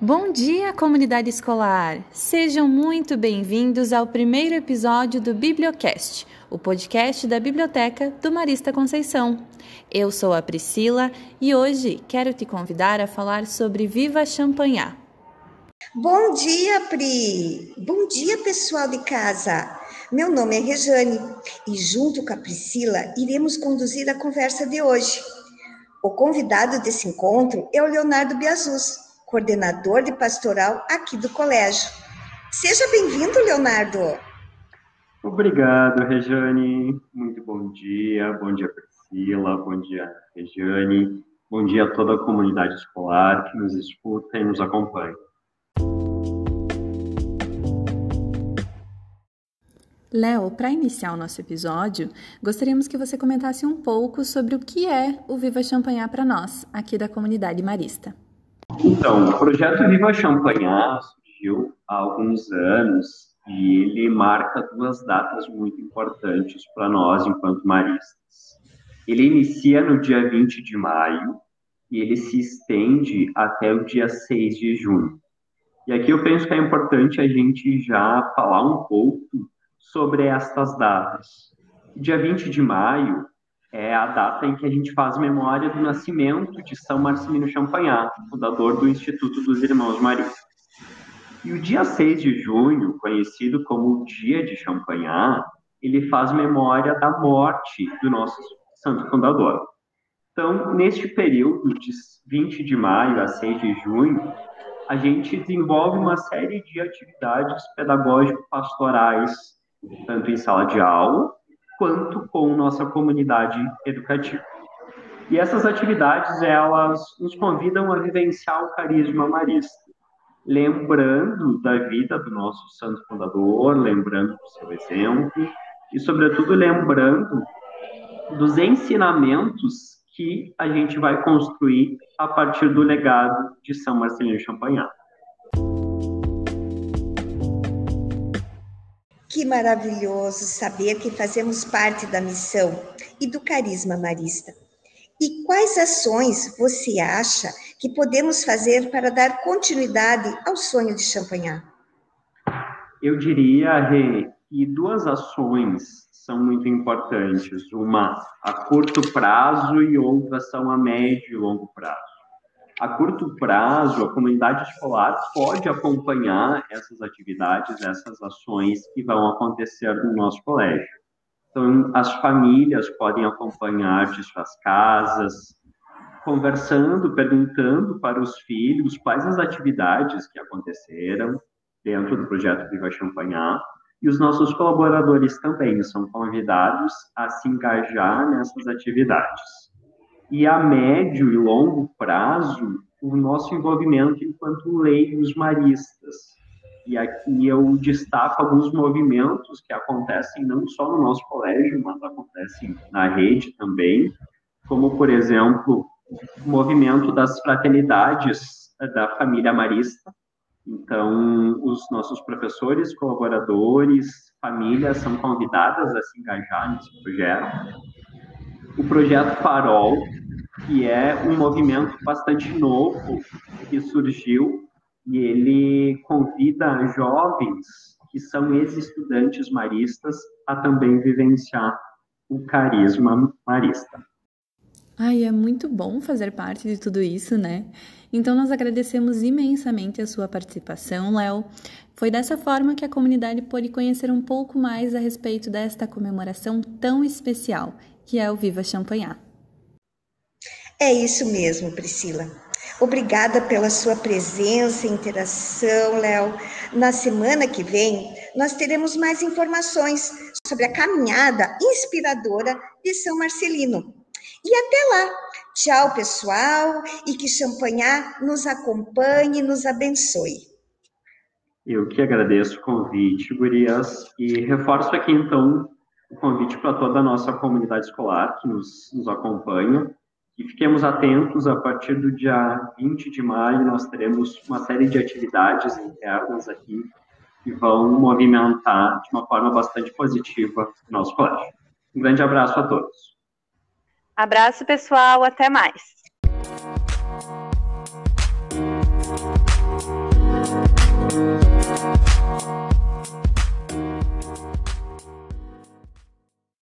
Bom dia, comunidade escolar! Sejam muito bem-vindos ao primeiro episódio do Bibliocast, o podcast da Biblioteca do Marista Conceição. Eu sou a Priscila e hoje quero te convidar a falar sobre Viva Champanhar. Bom dia, Pri! Bom dia, pessoal de casa! Meu nome é Rejane e, junto com a Priscila, iremos conduzir a conversa de hoje. O convidado desse encontro é o Leonardo Biazus coordenador de pastoral aqui do colégio. Seja bem-vindo, Leonardo. Obrigado, Rejane. Muito bom dia. Bom dia, Priscila. Bom dia, Rejane. Bom dia a toda a comunidade escolar que nos escuta e nos acompanha. Léo, para iniciar o nosso episódio, gostaríamos que você comentasse um pouco sobre o que é o Viva Champanhar para nós, aqui da comunidade marista. Então, o projeto Viva Champagnat surgiu há alguns anos e ele marca duas datas muito importantes para nós enquanto maristas. Ele inicia no dia 20 de maio e ele se estende até o dia 6 de junho. E aqui eu penso que é importante a gente já falar um pouco sobre estas datas. Dia 20 de maio é a data em que a gente faz memória do nascimento de São Marcelino Champagnat, fundador do Instituto dos Irmãos Maristas. E o dia 6 de junho, conhecido como o Dia de Champagnat, ele faz memória da morte do nosso santo fundador. Então, neste período de 20 de maio a 6 de junho, a gente desenvolve uma série de atividades pedagógico-pastorais, tanto em sala de aula, quanto com nossa comunidade educativa. E essas atividades, elas nos convidam a vivenciar o carisma marista, lembrando da vida do nosso santo fundador, lembrando do seu exemplo e, sobretudo, lembrando dos ensinamentos que a gente vai construir a partir do legado de São Marcelino Champagnat. Que maravilhoso saber que fazemos parte da missão e do carisma marista. E quais ações você acha que podemos fazer para dar continuidade ao sonho de Champagnat? Eu diria, Rê, que duas ações são muito importantes. Uma a curto prazo e outra são a médio e longo prazo a curto prazo, a comunidade escolar pode acompanhar essas atividades, essas ações que vão acontecer no nosso colégio. Então, as famílias podem acompanhar de suas casas, conversando, perguntando para os filhos quais as atividades que aconteceram dentro do projeto Viva Champagnat, e os nossos colaboradores também são convidados a se engajar nessas atividades e a médio e longo prazo o nosso envolvimento enquanto leigos maristas. E aqui eu destaco alguns movimentos que acontecem não só no nosso colégio, mas acontecem na rede também, como, por exemplo, o movimento das fraternidades da família marista. Então, os nossos professores, colaboradores, famílias são convidadas a se engajar nesse projeto. O projeto Farol, que é um movimento bastante novo que surgiu e ele convida jovens que são ex-estudantes maristas a também vivenciar o carisma marista. Ai, é muito bom fazer parte de tudo isso, né? Então nós agradecemos imensamente a sua participação, Léo. Foi dessa forma que a comunidade pôde conhecer um pouco mais a respeito desta comemoração tão especial, que é o Viva Champagnat. É isso mesmo, Priscila. Obrigada pela sua presença e interação, Léo. Na semana que vem, nós teremos mais informações sobre a caminhada inspiradora de São Marcelino. E até lá. Tchau, pessoal, e que Champanhar nos acompanhe e nos abençoe. Eu que agradeço o convite, Gurias, e reforço aqui, então, o convite para toda a nossa comunidade escolar que nos, nos acompanha e fiquemos atentos, a partir do dia 20 de maio, nós teremos uma série de atividades internas aqui que vão movimentar de uma forma bastante positiva o nosso colégio. Um grande abraço a todos. Abraço, pessoal. Até mais.